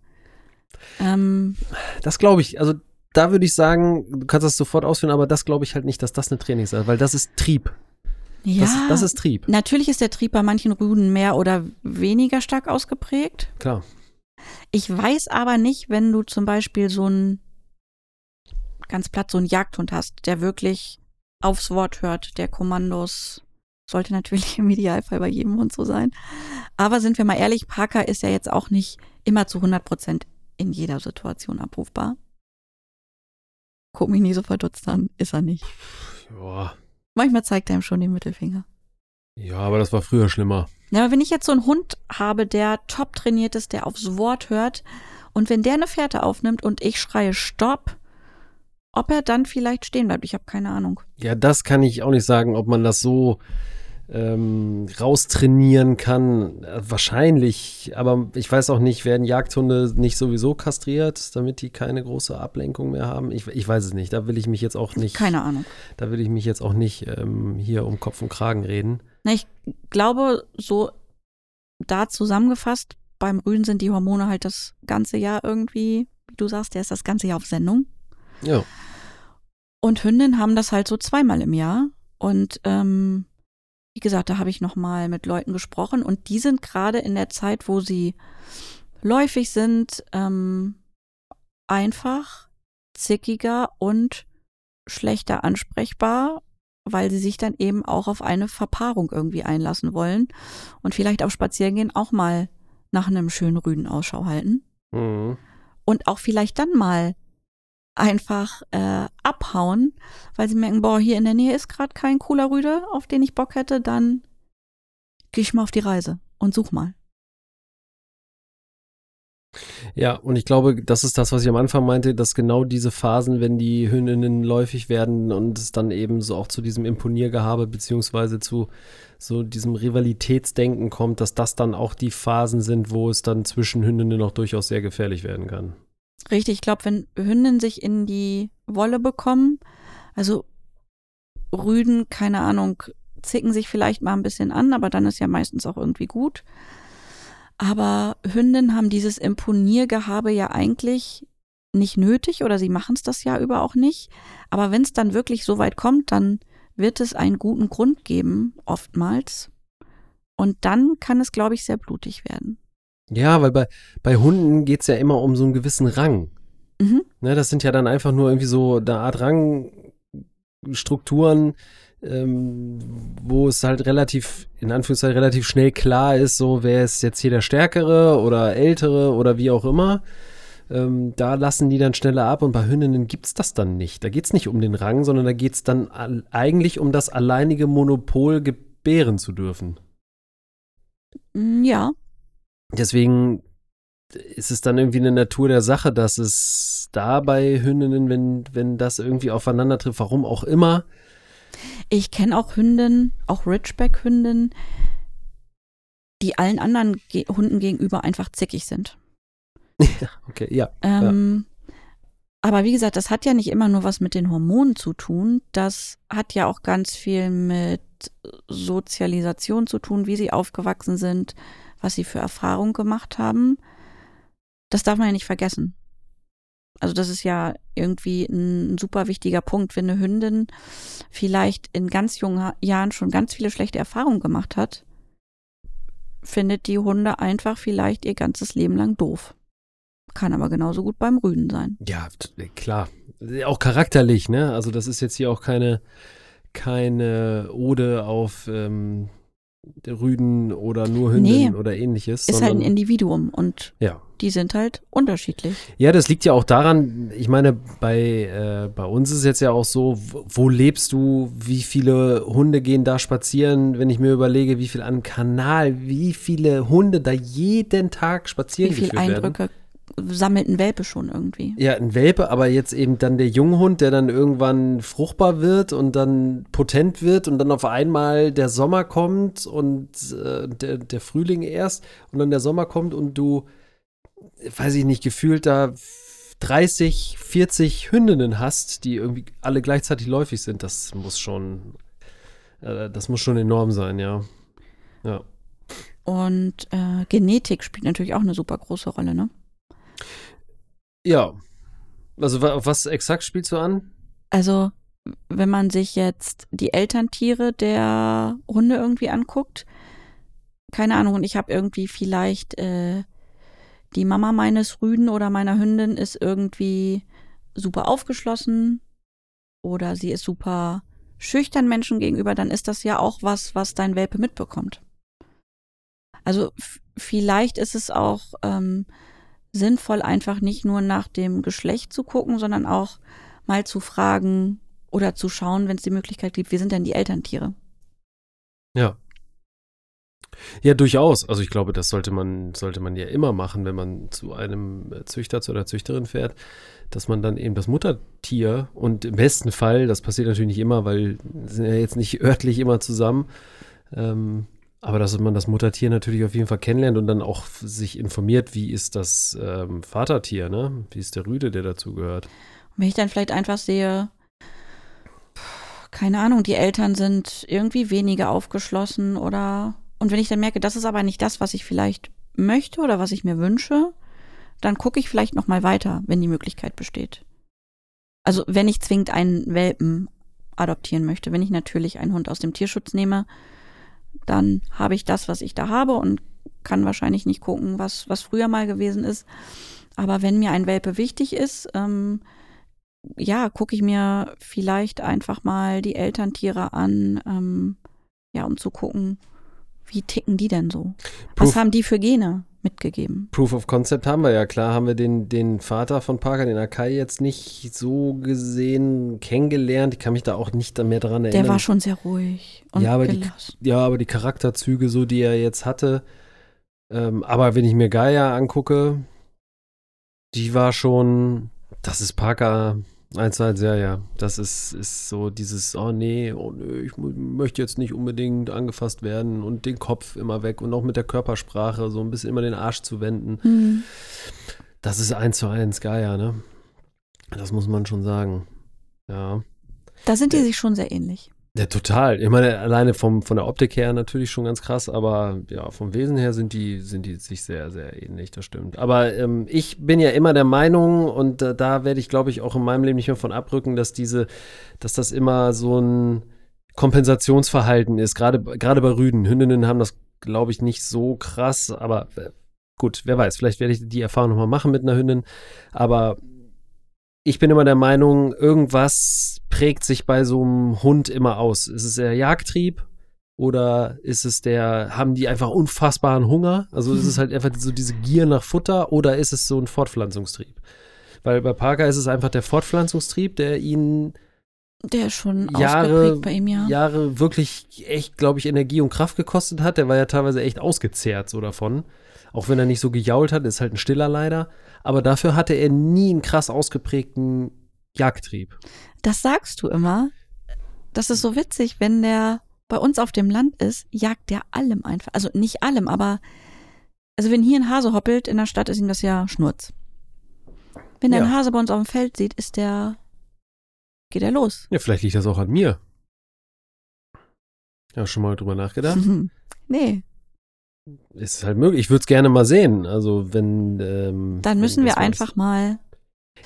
Speaker 3: Ähm,
Speaker 2: Das glaube ich, also da würde ich sagen, du kannst das sofort ausführen, aber das glaube ich halt nicht, dass das eine Trainingssache ist, weil das ist Trieb.
Speaker 3: Ja,
Speaker 2: Das, das ist Trieb,
Speaker 3: natürlich ist der Trieb bei manchen Rüden mehr oder weniger stark ausgeprägt.
Speaker 2: klar.
Speaker 3: Ich weiß aber nicht, wenn du zum Beispiel so ein ganz platt so einen Jagdhund hast, der wirklich aufs Wort hört, der Kommandos sollte natürlich im Idealfall bei jedem Hund so sein. Aber sind wir mal ehrlich, Parker ist ja jetzt auch nicht immer zu 100 Prozent in jeder Situation abrufbar. Guck mich nie so verdutzt an, ist er nicht.
Speaker 2: Ja,
Speaker 3: Manchmal zeigt er ihm schon den Mittelfinger.
Speaker 2: ja, aber das war früher schlimmer.
Speaker 3: Ja, aber wenn ich jetzt so einen Hund habe, der top trainiert ist, der aufs Wort hört und wenn der eine Fährte aufnimmt und ich schreie Stopp, ob er dann vielleicht stehen bleibt, ich habe keine Ahnung.
Speaker 2: Ja, das kann ich auch nicht sagen, ob man das so ähm, raustrainieren kann. Wahrscheinlich, aber ich weiß auch nicht, werden Jagdhunde nicht sowieso kastriert, damit die keine große Ablenkung mehr haben? Ich, ich weiß es nicht. Da will ich mich jetzt auch nicht,
Speaker 3: Keine Ahnung.
Speaker 2: da will ich mich jetzt auch nicht ähm, hier um Kopf und Kragen reden.
Speaker 3: Na, ich glaube, so da zusammengefasst, beim Rüden sind die Hormone halt das ganze Jahr irgendwie, wie du sagst, der ist das ganze Jahr auf Sendung.
Speaker 2: Ja.
Speaker 3: Und Hündinnen haben das halt so zweimal im Jahr. Und ähm, wie gesagt, da habe ich nochmal mit Leuten gesprochen und die sind gerade in der Zeit, wo sie läufig sind, ähm, einfach zickiger und schlechter ansprechbar, weil sie sich dann eben auch auf eine Verpaarung irgendwie einlassen wollen und vielleicht auf Spazierengehen auch mal nach einem schönen Rüden Ausschau halten
Speaker 2: Mhm.
Speaker 3: und auch vielleicht dann mal einfach äh, abhauen, weil sie merken, boah, hier in der Nähe ist gerade kein cooler Rüde, auf den ich Bock hätte, dann geh ich mal auf die Reise und such mal.
Speaker 2: Ja, und ich glaube, das ist das, was ich am Anfang meinte, dass genau diese Phasen, wenn die Hündinnen läufig werden und es dann eben so auch zu diesem Imponiergehabe beziehungsweise zu so diesem Rivalitätsdenken kommt, dass das dann auch die Phasen sind, wo es dann zwischen Hündinnen auch durchaus sehr gefährlich werden kann.
Speaker 3: Richtig, ich glaube, wenn Hündinnen sich in die Wolle bekommen, also Rüden, keine Ahnung, zicken sich vielleicht mal ein bisschen an, aber dann ist ja meistens auch irgendwie gut. Aber Hündinnen haben dieses Imponiergehabe ja eigentlich nicht nötig oder sie machen es das Jahr über auch nicht. Aber wenn es dann wirklich so weit kommt, dann wird es einen guten Grund geben, oftmals. Und dann kann es, glaube ich, sehr blutig werden.
Speaker 2: Ja, weil bei, bei Hunden geht's ja immer um so einen gewissen Rang.
Speaker 3: Mhm.
Speaker 2: Ne, das sind ja dann einfach nur irgendwie so eine Art Rangstrukturen, ähm, wo es halt relativ, in Anführungszeichen, relativ schnell klar ist, so wer ist jetzt hier der Stärkere oder Ältere oder wie auch immer. Ähm, da lassen die dann schneller ab und bei Hündinnen gibt's das dann nicht. Da geht's nicht um den Rang, sondern da geht's dann al- eigentlich um das alleinige Monopol, gebären zu dürfen.
Speaker 3: Mm, Ja,
Speaker 2: Deswegen ist es dann irgendwie eine Natur der Sache, dass es da bei Hündinnen, wenn, wenn das irgendwie aufeinander trifft, warum auch immer,
Speaker 3: Ich kenne auch Hündinnen, auch Ridgeback-Hündinnen, die allen anderen Ge Hunden gegenüber einfach zickig sind.
Speaker 2: okay, ja,
Speaker 3: Ähm, Aber wie gesagt, das hat ja nicht immer nur was mit den Hormonen zu tun. Das hat ja auch ganz viel mit Sozialisation zu tun, wie sie aufgewachsen sind, was sie für Erfahrungen gemacht haben. Das darf man ja nicht vergessen. Also das ist ja irgendwie ein super wichtiger Punkt, wenn eine Hündin vielleicht in ganz jungen Jahren schon ganz viele schlechte Erfahrungen gemacht hat, findet die Hunde einfach vielleicht ihr ganzes Leben lang doof. Kann aber genauso gut beim Rüden sein.
Speaker 2: Ja, t- klar. Auch charakterlich, ne? Also das ist jetzt hier auch keine, keine Ode auf ähm, Rüden oder nur Hündinnen
Speaker 3: Nee.
Speaker 2: oder ähnliches.
Speaker 3: Ist halt ein Individuum und
Speaker 2: ja.
Speaker 3: die sind halt unterschiedlich.
Speaker 2: Ja, das liegt ja auch daran, ich meine, bei, äh, bei uns ist es jetzt ja auch so, wo, wo lebst du, wie viele Hunde gehen da spazieren, wenn ich mir überlege, wie viel an Kanal, wie viele Hunde da jeden Tag spazieren
Speaker 3: Wie viel
Speaker 2: geführt werden.
Speaker 3: Sammelt ein Welpe schon irgendwie.
Speaker 2: Ja, ein Welpe, aber jetzt eben dann der Junghund, der dann irgendwann fruchtbar wird und dann potent wird und dann auf einmal der Sommer kommt und äh, der, der Frühling erst und dann der Sommer kommt und du, weiß ich nicht, gefühlt da 30, 40 Hündinnen hast, die irgendwie alle gleichzeitig läufig sind, das muss schon, äh, das muss schon enorm sein, ja. Ja.
Speaker 3: Und äh, Genetik spielt natürlich auch eine super große Rolle, ne?
Speaker 2: Ja. Also auf was exakt spielst du an?
Speaker 3: Also, wenn man sich jetzt die Elterntiere der Hunde irgendwie anguckt, keine Ahnung, und ich habe irgendwie vielleicht äh, die Mama meines Rüden oder meiner Hündin ist irgendwie super aufgeschlossen oder sie ist super schüchtern Menschen gegenüber, dann ist das ja auch was, was dein Welpe mitbekommt. Also vielleicht ist es auch ähm, sinnvoll, einfach nicht nur nach dem Geschlecht zu gucken, sondern auch mal zu fragen oder zu schauen, wenn es die Möglichkeit gibt, wie sind denn die Elterntiere?
Speaker 2: Ja. Ja, durchaus. Also ich glaube, das sollte man, sollte man ja immer machen, wenn man zu einem Züchter, zu einer Züchterin fährt, dass man dann eben das Muttertier und im besten Fall, das passiert natürlich nicht immer, weil sind ja jetzt nicht örtlich immer zusammen, ähm, aber dass man das Muttertier natürlich auf jeden Fall kennenlernt und dann auch sich informiert, wie ist das ähm, Vatertier, ne? Wie ist der Rüde, der dazugehört?
Speaker 3: Und wenn ich dann vielleicht einfach sehe, keine Ahnung, die Eltern sind irgendwie weniger aufgeschlossen oder und wenn ich dann merke, das ist aber nicht das, was ich vielleicht möchte oder was ich mir wünsche, dann gucke ich vielleicht noch mal weiter, wenn die Möglichkeit besteht. Also wenn ich zwingend einen Welpen adoptieren möchte, wenn ich natürlich einen Hund aus dem Tierschutz nehme, dann habe ich das, was ich da habe und kann wahrscheinlich nicht gucken, was, was früher mal gewesen ist. Aber wenn mir ein Welpe wichtig ist, ähm, ja, gucke ich mir vielleicht einfach mal die Elterntiere an, ähm, ja, um zu gucken, wie ticken die denn so? Was
Speaker 2: Proof-
Speaker 3: haben die für Gene mitgegeben?
Speaker 2: Proof of Concept haben wir ja. Klar haben wir den, den Vater von Parker, den Akai, jetzt nicht so gesehen kennengelernt. Ich kann mich da auch nicht mehr dran erinnern.
Speaker 3: Der war schon sehr ruhig und
Speaker 2: Ja, aber die- ja, aber die Charakterzüge, so die er jetzt hatte. Ähm, aber wenn ich mir Gaia angucke, die war schon, das ist Parker 1 zu 1, ja, ja. Das ist, ist so dieses, oh nee, oh nee, ich möchte jetzt nicht unbedingt angefasst werden und den Kopf immer weg und auch mit der Körpersprache so ein bisschen immer den Arsch zu wenden.
Speaker 3: Hm.
Speaker 2: Das ist 1 zu 1 Gaia, ne? Das muss man schon sagen. Ja.
Speaker 3: Da sind die
Speaker 2: Ja.
Speaker 3: sich schon sehr ähnlich.
Speaker 2: Ja, total. Ich meine, alleine vom, von der Optik her natürlich schon ganz krass, aber ja, vom Wesen her sind die, sind die sich sehr, sehr ähnlich, das stimmt. Aber ähm, ich bin ja immer der Meinung, und äh, da werde ich, glaube ich, auch in meinem Leben nicht mehr von abrücken, dass diese, dass das immer so ein Kompensationsverhalten ist, gerade, gerade bei Rüden. Hündinnen haben das, glaube ich, nicht so krass, aber äh, gut, wer weiß, vielleicht werde ich die Erfahrung nochmal machen mit einer Hündin, aber ich bin immer der Meinung, irgendwas prägt sich bei so einem Hund immer aus. Ist es der Jagdtrieb oder ist es der, haben die einfach unfassbaren Hunger? Also ist es halt einfach so diese Gier nach Futter oder ist es so ein Fortpflanzungstrieb? Weil bei Parker ist es einfach der Fortpflanzungstrieb, der ihn
Speaker 3: Der schon
Speaker 2: Jahre-
Speaker 3: bei ihm, ja.
Speaker 2: Jahre wirklich echt, glaube ich, Energie und Kraft gekostet hat. Der war ja teilweise echt ausgezehrt so davon. Auch wenn er nicht so gejault hat, ist halt ein Stiller leider. Aber dafür hatte er nie einen krass ausgeprägten Jagdtrieb.
Speaker 3: Das sagst du immer. Das ist so witzig, wenn der bei uns auf dem Land ist, jagt der allem einfach. Also nicht allem, aber also wenn hier ein Hase hoppelt, in der Stadt ist ihm das ja Schnurz. Wenn er
Speaker 2: Ja.
Speaker 3: einen Hase bei uns auf dem Feld sieht, ist der, geht er los.
Speaker 2: Ja, vielleicht liegt das auch an mir. Ja, schon mal drüber nachgedacht.
Speaker 3: nee,
Speaker 2: Ist halt möglich. Ich würde es gerne mal sehen. Also, wenn. Ähm,
Speaker 3: dann
Speaker 2: wenn
Speaker 3: müssen wir
Speaker 2: das was-
Speaker 3: einfach mal,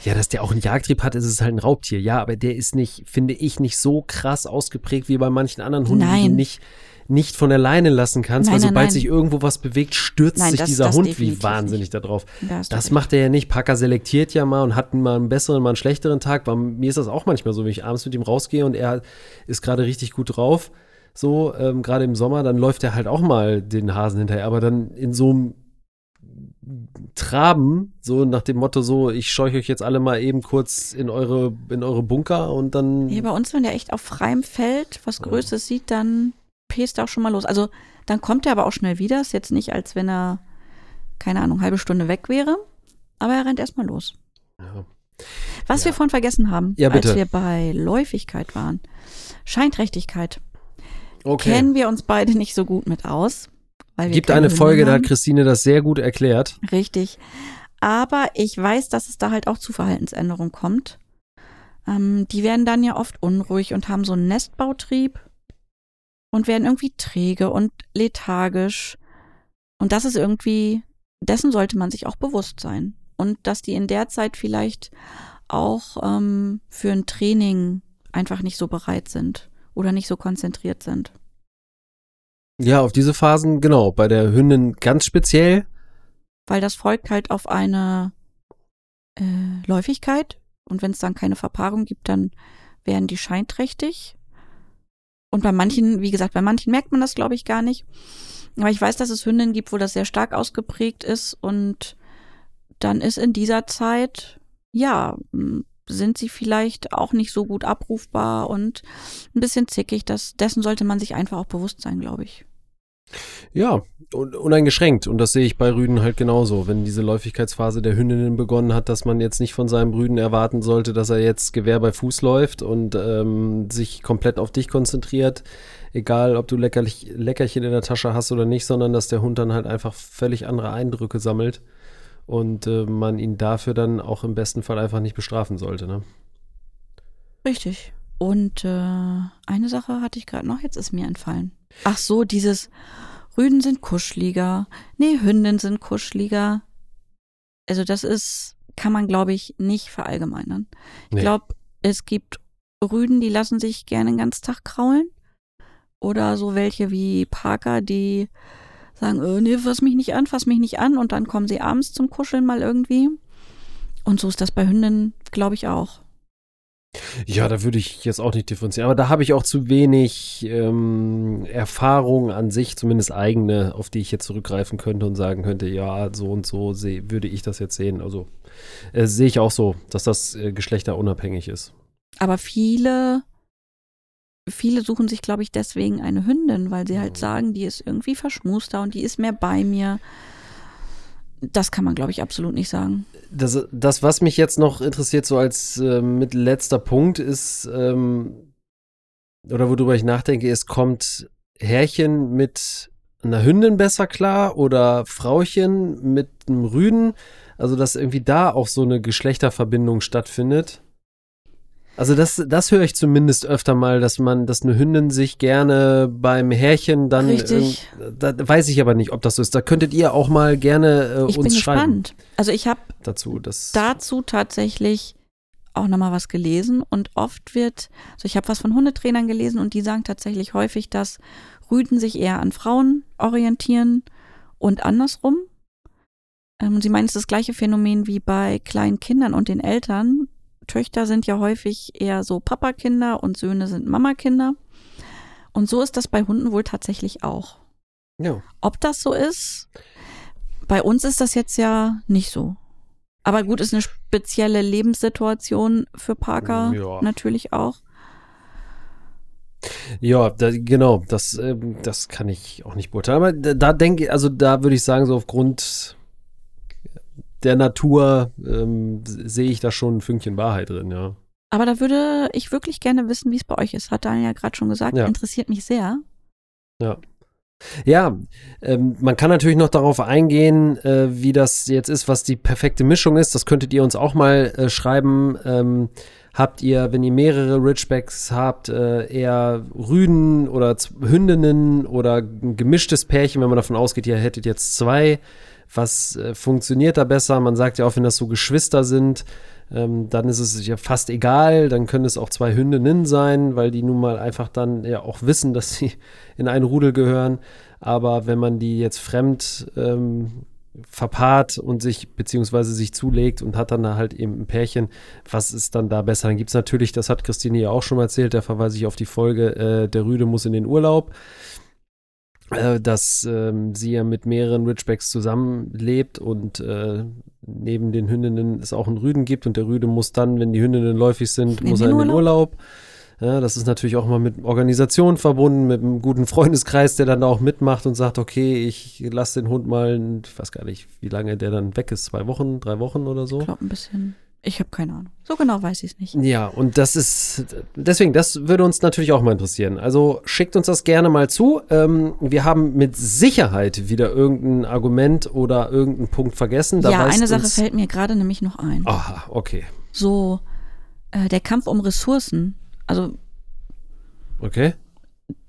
Speaker 2: Ja, dass der auch einen Jagdtrieb hat, ist es halt ein Raubtier. Ja, aber der ist nicht, finde ich, nicht so krass ausgeprägt wie bei manchen anderen Hunden, die
Speaker 3: Nein.
Speaker 2: du nicht, nicht von der Leine lassen kannst,
Speaker 3: Nein,
Speaker 2: weil sobald
Speaker 3: nein.
Speaker 2: sich irgendwo was bewegt, stürzt sich
Speaker 3: das-
Speaker 2: dieser
Speaker 3: das
Speaker 2: Hund wie wahnsinnig da drauf.
Speaker 3: da du
Speaker 2: Das
Speaker 3: recht.
Speaker 2: macht er ja nicht. Packer selektiert ja mal und hat mal einen besseren, mal einen schlechteren Tag. Bei mir ist das auch manchmal so, wenn ich abends mit ihm rausgehe und er ist gerade richtig gut drauf, so, ähm, gerade im Sommer, dann läuft er halt auch mal den Hasen hinterher. Aber dann in so einem Traben, so nach dem Motto so, ich scheuche euch jetzt alle mal eben kurz in eure, in eure Bunker und dann.
Speaker 3: Nee, bei uns, wenn der echt auf freiem Feld was Größeres sieht, dann pest er auch schon mal los. Also dann kommt er aber auch schnell wieder. Ist jetzt nicht, als wenn er, keine Ahnung, halbe Stunde weg wäre. Aber er rennt erstmal los.
Speaker 2: Ja.
Speaker 3: Was
Speaker 2: Ja.
Speaker 3: wir vorhin vergessen haben,
Speaker 2: Ja,
Speaker 3: als wir bei Läufigkeit waren. Scheinträchtigkeit.
Speaker 2: Okay.
Speaker 3: Kennen wir uns beide nicht so gut mit aus. Weil
Speaker 2: Gibt eine Folge,
Speaker 3: Hunde
Speaker 2: da hat
Speaker 3: haben.
Speaker 2: Christine das sehr gut erklärt.
Speaker 3: Richtig. Aber ich weiß, dass es da halt auch zu Verhaltensänderungen kommt. Ähm, die werden dann ja oft unruhig und haben so einen Nestbautrieb und werden irgendwie träge und lethargisch. Und das ist irgendwie, dessen sollte man sich auch bewusst sein. Und dass die in der Zeit vielleicht auch ähm, für ein Training einfach nicht so bereit sind oder nicht so konzentriert sind.
Speaker 2: Ja, auf diese Phasen, genau. Bei der Hündin ganz speziell.
Speaker 3: weil das folgt halt auf eine äh, Läufigkeit und wenn es dann keine Verpaarung gibt, dann werden die scheinträchtig. Und bei manchen, wie gesagt, bei manchen merkt man das, glaube ich, gar nicht. Aber ich weiß, dass es Hündinnen gibt, wo das sehr stark ausgeprägt ist und dann ist in dieser Zeit, ja, m, sind sie vielleicht auch nicht so gut abrufbar und ein bisschen zickig. Das, dessen sollte man sich einfach auch bewusst sein, glaube ich.
Speaker 2: Ja, un uneingeschränkt. Und das sehe ich bei Rüden halt genauso. Wenn diese Läufigkeitsphase der Hündinnen begonnen hat, dass man jetzt nicht von seinem Rüden erwarten sollte, dass er jetzt Gewehr bei Fuß läuft und ähm, sich komplett auf dich konzentriert. Egal, ob du Leckerlich Leckerchen in der Tasche hast oder nicht, sondern dass der Hund dann halt einfach völlig andere Eindrücke sammelt und äh, man ihn dafür dann auch im besten Fall einfach nicht bestrafen sollte. Ne?
Speaker 3: Richtig. Und äh, eine Sache hatte ich gerade noch, jetzt ist mir entfallen. Ach so, dieses Rüden sind kuscheliger. Nee, Hündinnen sind kuscheliger. Also das ist, kann man, glaube ich, nicht verallgemeinern. Ich
Speaker 2: Nee.
Speaker 3: glaube, Es gibt Rüden, die lassen sich gerne den ganzen Tag kraulen. Oder so welche wie Parker, die sagen, äh, nee, fass mich nicht an, fass mich nicht an. Und dann kommen sie abends zum Kuscheln mal irgendwie. Und so ist das bei Hündinnen, glaube ich, auch.
Speaker 2: Ja, da würde ich jetzt auch nicht differenzieren. Aber da habe ich auch zu wenig ähm, Erfahrung an sich, zumindest eigene, auf die ich jetzt zurückgreifen könnte und sagen könnte, ja, so und so seh, würde ich das jetzt sehen. Also äh, sehe ich auch so, dass das äh, geschlechterunabhängig ist.
Speaker 3: Aber viele, viele suchen sich, glaube ich, deswegen eine Hündin, weil sie halt
Speaker 2: Mhm.
Speaker 3: sagen, die ist irgendwie verschmuster und die ist mehr bei mir. Das kann man, glaube ich, absolut nicht sagen.
Speaker 2: Das, das, was mich jetzt noch interessiert, so als äh, mit letzter Punkt, ist, ähm, oder worüber ich nachdenke, ist, kommt Herrchen mit einer Hündin besser klar oder Frauchen mit einem Rüden? Also, dass irgendwie da auch so eine Geschlechterverbindung stattfindet. Also das, das höre ich zumindest öfter mal, dass man, dass eine Hündin sich gerne beim Härchen dann,
Speaker 3: Richtig.
Speaker 2: irgend- da weiß ich aber nicht, ob das so ist. Da könntet ihr auch mal gerne äh,
Speaker 3: Ich
Speaker 2: uns
Speaker 3: bin
Speaker 2: schreiben
Speaker 3: gespannt. Also ich habe
Speaker 2: dazu. Das,
Speaker 3: dazu tatsächlich auch nochmal was gelesen und oft wird, also ich habe was von Hundetrainern gelesen und die sagen tatsächlich häufig, dass Rüden sich eher an Frauen orientieren und andersrum. Ähm, sie meinen, es ist das gleiche Phänomen wie bei kleinen Kindern und den Eltern. Töchter sind ja häufig eher so Papakinder und Söhne sind Mamakinder. Und so ist das bei Hunden wohl tatsächlich auch.
Speaker 2: ja.
Speaker 3: Ob das so ist, bei uns ist das jetzt ja nicht so. Aber gut, ist eine spezielle Lebenssituation für Parker
Speaker 2: Ja.
Speaker 3: natürlich auch.
Speaker 2: Ja, da, genau, das, ähm, das kann ich auch nicht beurteilen. Aber da, da denke also da würde ich sagen, so aufgrund der Natur ähm, sehe ich da schon ein Fünkchen Wahrheit drin, ja.
Speaker 3: Aber da würde ich wirklich gerne wissen, wie es bei euch ist. Hat Daniel ja gerade schon gesagt,
Speaker 2: Ja.
Speaker 3: interessiert mich sehr.
Speaker 2: Ja, ähm, man kann natürlich noch darauf eingehen, äh, wie das jetzt ist, was die perfekte Mischung ist. Das könntet ihr uns auch mal äh, schreiben. Ähm, habt ihr, wenn ihr mehrere Ridgebacks habt, äh, eher Rüden oder Z Hündinnen oder ein gemischtes Pärchen, wenn man davon ausgeht, ihr hättet jetzt zwei. Was äh, funktioniert da besser? Man sagt ja auch, wenn das so Geschwister sind, ähm, dann ist es ja fast egal. Dann können es auch zwei Hündinnen sein, weil die nun mal einfach dann ja auch wissen, dass sie in ein Rudel gehören. Aber wenn man die jetzt fremd ähm, verpaart und sich beziehungsweise sich zulegt und hat dann da halt eben ein Pärchen, was ist dann da besser? Dann gibt es natürlich, das hat Christine ja auch schon mal erzählt, da verweise ich auf die Folge, äh, der Rüde muss in den Urlaub dass ähm, sie ja mit mehreren Ridgebacks zusammenlebt und äh, neben den Hündinnen es auch einen Rüden gibt und der Rüde muss dann, wenn die Hündinnen läufig sind,
Speaker 3: In
Speaker 2: muss er in den
Speaker 3: Urlaub?
Speaker 2: Urlaub. Ja, das ist natürlich auch mal mit Organisation verbunden, mit einem guten Freundeskreis, der dann da auch mitmacht und sagt, okay, ich lasse den Hund mal, ich weiß gar nicht, wie lange der dann weg ist, zwei Wochen, drei Wochen oder so.
Speaker 3: Ich glaube ein bisschen. Ich habe keine Ahnung. So genau weiß ich es nicht.
Speaker 2: Ja, und das ist, deswegen, das würde uns natürlich auch mal interessieren. Also schickt uns das gerne mal zu. Ähm, wir haben mit Sicherheit wieder irgendein Argument oder irgendeinen Punkt vergessen. Da
Speaker 3: ja, eine Sache fällt mir gerade nämlich noch ein.
Speaker 2: Aha, okay.
Speaker 3: So, äh, der Kampf um Ressourcen. Also
Speaker 2: Okay.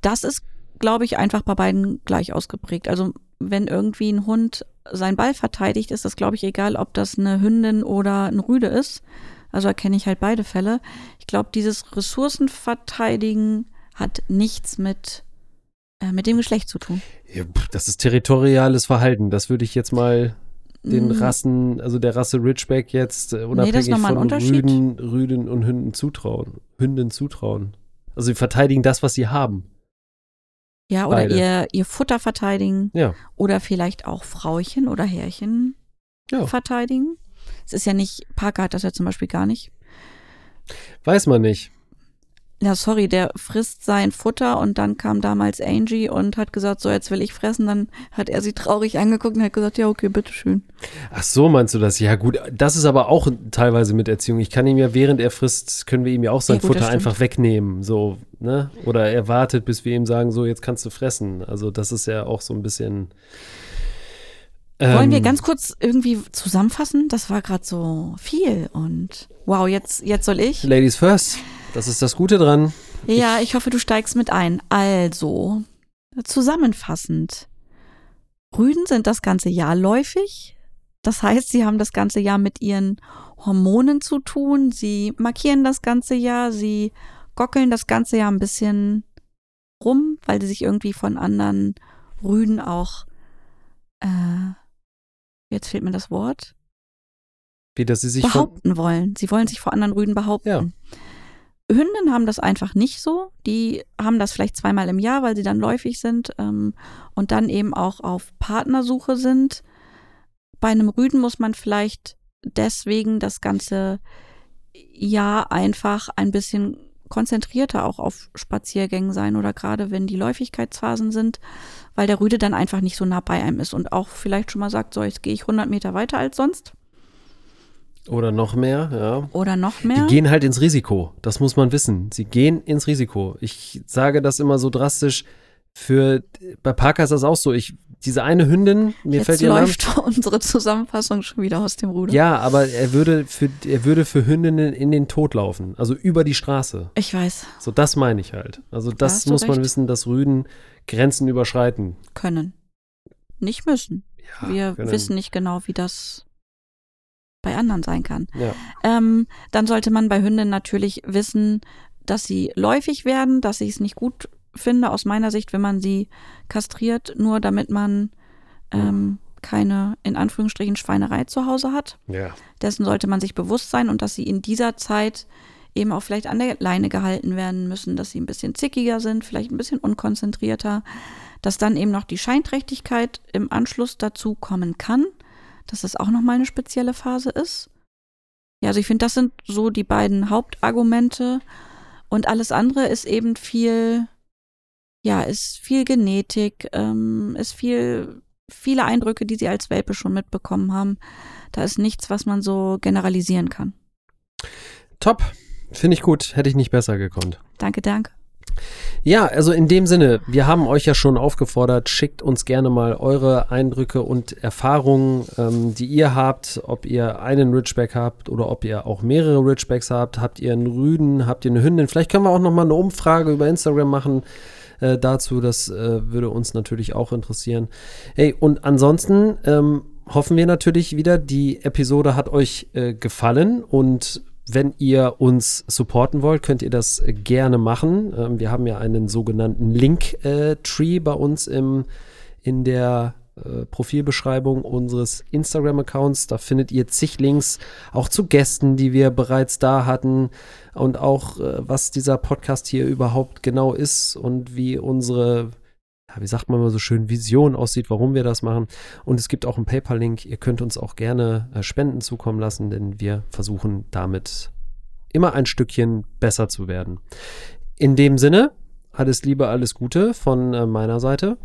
Speaker 3: das ist, glaube ich, einfach bei beiden gleich ausgeprägt. Also wenn irgendwie ein Hund seinen Ball verteidigt, ist das, glaube ich, egal, ob das eine Hündin oder ein Rüde ist. Also erkenne ich halt beide Fälle. Ich glaube, dieses Ressourcenverteidigen hat nichts mit, äh, mit dem Geschlecht zu tun.
Speaker 2: Ja, das ist territoriales Verhalten. Das würde ich jetzt mal den
Speaker 3: Mm,
Speaker 2: Rassen, also der Rasse Ridgeback jetzt äh, unabhängig
Speaker 3: ein
Speaker 2: von
Speaker 3: Unterschied.
Speaker 2: Rüden, Rüden und Hünden zutrauen. Hünden zutrauen. Also sie verteidigen das, was sie haben.
Speaker 3: Ja, oder
Speaker 2: beide.
Speaker 3: ihr, ihr Futter verteidigen.
Speaker 2: Ja.
Speaker 3: Oder vielleicht auch Frauchen oder Herrchen
Speaker 2: Ja.
Speaker 3: verteidigen. Es ist ja nicht, Parker hat das ja zum Beispiel gar nicht.
Speaker 2: Weiß man nicht.
Speaker 3: Ja, sorry, der frisst sein Futter und dann kam damals Angie und hat gesagt, so jetzt will ich fressen. Dann hat er sie traurig angeguckt und hat gesagt, ja, okay, bitteschön.
Speaker 2: Ach so, meinst du das? Ja, gut, das ist aber auch teilweise mit Erziehung. Ich kann ihm ja, während er frisst, können wir ihm ja auch sein
Speaker 3: Ja, gut,
Speaker 2: Futter einfach wegnehmen. So, ne? Oder er wartet, bis wir ihm sagen, so, jetzt kannst du fressen. Also, das ist ja auch so ein bisschen.
Speaker 3: Wollen wir
Speaker 2: ähm,
Speaker 3: ganz kurz irgendwie zusammenfassen? Das war gerade so viel und wow, jetzt, jetzt soll ich.
Speaker 2: Ladies first. Das ist das Gute dran.
Speaker 3: Ja, ich hoffe, du steigst mit ein. Also, zusammenfassend. Rüden sind das ganze Jahr läufig. Das heißt, sie haben das ganze Jahr mit ihren Hormonen zu tun. Sie markieren das ganze Jahr. Sie gockeln das ganze Jahr ein bisschen rum, weil sie sich irgendwie von anderen Rüden auch, äh, jetzt fehlt mir das Wort,
Speaker 2: Wie, dass sie sich
Speaker 3: behaupten wollen. Sie wollen sich vor anderen Rüden behaupten.
Speaker 2: Ja.
Speaker 3: Hündinnen haben das einfach nicht so. Die haben das vielleicht zweimal im Jahr, weil sie dann läufig sind ähm, und dann eben auch auf Partnersuche sind. Bei einem Rüden muss man vielleicht deswegen das ganze Jahr einfach ein bisschen konzentrierter auch auf Spaziergängen sein oder gerade wenn die Läufigkeitsphasen sind, weil der Rüde dann einfach nicht so nah bei einem ist und auch vielleicht schon mal sagt, so jetzt gehe ich 100 Meter weiter als sonst
Speaker 2: oder noch mehr, ja.
Speaker 3: oder noch mehr.
Speaker 2: Die gehen halt ins Risiko. Das muss man wissen. Sie gehen ins Risiko. Ich sage das immer so drastisch. Für bei Parker ist das auch so. Ich diese eine Hündin, mir
Speaker 3: Jetzt
Speaker 2: fällt ihr Name.
Speaker 3: läuft unsere Zusammenfassung schon wieder aus dem Ruder.
Speaker 2: Ja, aber er würde für er würde für Hündinnen in den Tod laufen, also über die Straße.
Speaker 3: Ich weiß,
Speaker 2: So das meine ich halt. Also das
Speaker 3: du
Speaker 2: muss man
Speaker 3: recht.
Speaker 2: wissen, dass Rüden Grenzen überschreiten.
Speaker 3: können. Nicht müssen.
Speaker 2: Ja,
Speaker 3: Wir
Speaker 2: können.
Speaker 3: wissen nicht genau, wie das bei anderen sein kann.
Speaker 2: Ja.
Speaker 3: Ähm, dann sollte man bei Hündinnen natürlich wissen, dass sie läufig werden, dass ich es nicht gut finde, aus meiner Sicht, wenn man sie kastriert, nur damit man ähm, keine, in Anführungsstrichen, Schweinerei zu Hause hat.
Speaker 2: Ja.
Speaker 3: Dessen sollte man sich bewusst sein und dass sie in dieser Zeit eben auch vielleicht an der Leine gehalten werden müssen, dass sie ein bisschen zickiger sind, vielleicht ein bisschen unkonzentrierter, dass dann eben noch die Scheinträchtigkeit im Anschluss dazu kommen kann, dass das auch nochmal eine spezielle Phase ist. Ja, also ich finde, das sind so die beiden Hauptargumente und alles andere ist eben viel, ja, ist viel Genetik, ähm, ist viel, viele Eindrücke, die sie als Welpe schon mitbekommen haben. Da ist nichts, was man so generalisieren kann.
Speaker 2: Top. Finde ich gut. Hätte ich nicht besser gekonnt.
Speaker 3: Danke, danke.
Speaker 2: Ja, also in dem Sinne, wir haben euch ja schon aufgefordert, schickt uns gerne mal eure Eindrücke und Erfahrungen, ähm, die ihr habt, ob ihr einen Ridgeback habt oder ob ihr auch mehrere Ridgebacks habt. Habt ihr einen Rüden, habt ihr eine Hündin? Vielleicht können wir auch noch mal eine Umfrage über Instagram machen äh, dazu. Das äh, würde uns natürlich auch interessieren. Hey, und ansonsten ähm, hoffen wir natürlich wieder, die Episode hat euch äh, gefallen und wenn ihr uns supporten wollt, könnt ihr das gerne machen. Ähm, wir haben ja einen sogenannten Link-Tree bei uns im, in der äh, Profilbeschreibung unseres Instagram-Accounts. Da findet ihr zig Links, auch zu Gästen, die wir bereits da hatten und auch, äh, was dieser Podcast hier überhaupt genau ist und wie unsere, ja, wie sagt man mal so schön, Vision aussieht, warum wir das machen. Und es gibt auch einen PayPal-Link. Ihr könnt uns auch gerne äh, Spenden zukommen lassen, denn wir versuchen damit immer ein Stückchen besser zu werden. In dem Sinne, alles Liebe, alles Gute von äh, meiner Seite.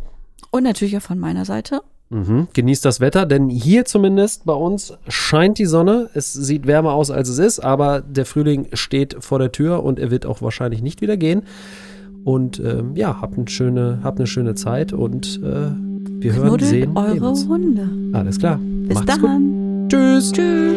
Speaker 3: Und natürlich auch von meiner Seite.
Speaker 2: Mhm. Genießt das Wetter, denn hier zumindest bei uns scheint die Sonne. Es sieht wärmer aus, als es ist, aber der Frühling steht vor der Tür und er wird auch wahrscheinlich nicht wieder gehen. Und ähm, ja, habt eine schöne, habt eine schöne Zeit und äh, wir hören,
Speaker 3: Knuddelt
Speaker 2: sehen,
Speaker 3: eure
Speaker 2: sehen uns.
Speaker 3: Hunde.
Speaker 2: Alles klar.
Speaker 3: Bis
Speaker 2: Macht's gut.
Speaker 3: dann.
Speaker 2: Tschüss.
Speaker 3: Tschüss.